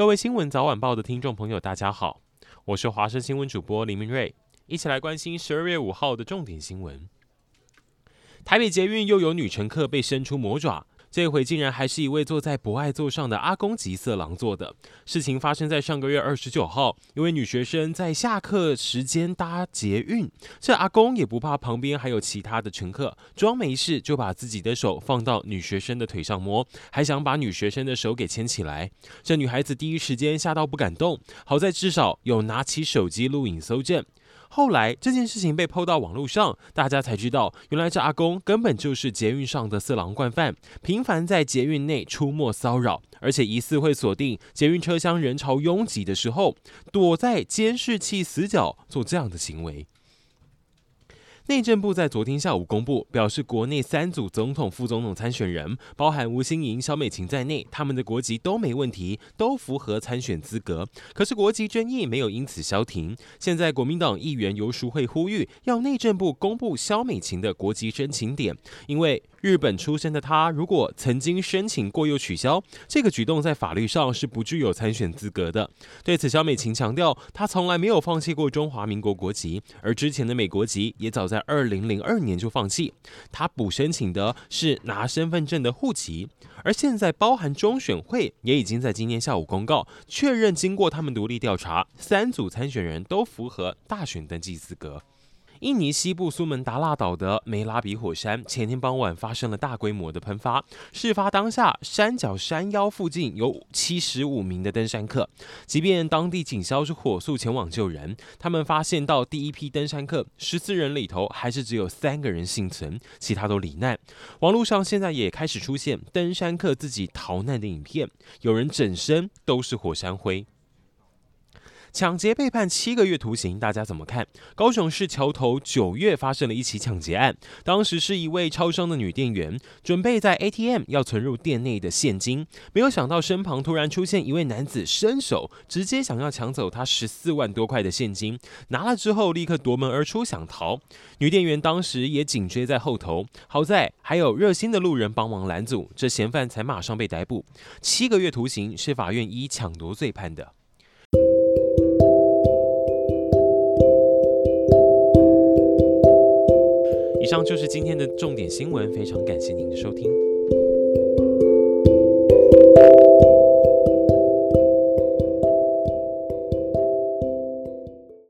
各位新闻早晚报的听众朋友，大家好，我是华视新闻主播林明瑞，一起来关心十二月五号的重点新闻。台北捷运又有女乘客被伸出魔爪。这回竟然还是一位坐在博爱座上的阿公级色狼做的。事情发生在上个月二十九号，一位女学生在下课时间搭捷运，这阿公也不怕旁边还有其他的乘客，装没事就把自己的手放到女学生的腿上摸，还想把女学生的手给牵起来。这女孩子第一时间吓到不敢动，好在至少有拿起手机录影搜证。后来这件事情被抛到网络上，大家才知道，原来这阿公根本就是捷运上的色狼惯犯，频繁在捷运内出没骚扰，而且疑似会锁定捷运车厢人潮拥挤的时候，躲在监视器死角做这样的行为。内政部在昨天下午公布，表示国内三组总统、副总统参选人，包含吴欣莹、萧美琴在内，他们的国籍都没问题，都符合参选资格。可是国籍争议没有因此消停。现在国民党议员游淑慧呼吁，要内政部公布萧美琴的国籍申请点，因为日本出生的他，如果曾经申请过又取消，这个举动在法律上是不具有参选资格的。对此，小美琴强调，她从来没有放弃过中华民国国籍，而之前的美国籍也早在二零零二年就放弃。她补申请的是拿身份证的户籍，而现在包含中选会也已经在今天下午公告，确认经过他们独立调查，三组参选人都符合大选登记资格。印尼西部苏门答腊岛的梅拉比火山前天傍晚发生了大规模的喷发。事发当下，山脚山腰附近有七十五名的登山客。即便当地警消是火速前往救人，他们发现到第一批登山客十四人里头，还是只有三个人幸存，其他都罹难。网络上现在也开始出现登山客自己逃难的影片，有人整身都是火山灰。抢劫被判七个月徒刑，大家怎么看？高雄市桥头九月发生了一起抢劫案，当时是一位超商的女店员，准备在 ATM 要存入店内的现金，没有想到身旁突然出现一位男子，伸手直接想要抢走她十四万多块的现金，拿了之后立刻夺门而出想逃，女店员当时也紧追在后头，好在还有热心的路人帮忙拦阻，这嫌犯才马上被逮捕，七个月徒刑是法院依抢夺罪判的。以上就是今天的重点新闻，非常感谢您的收听。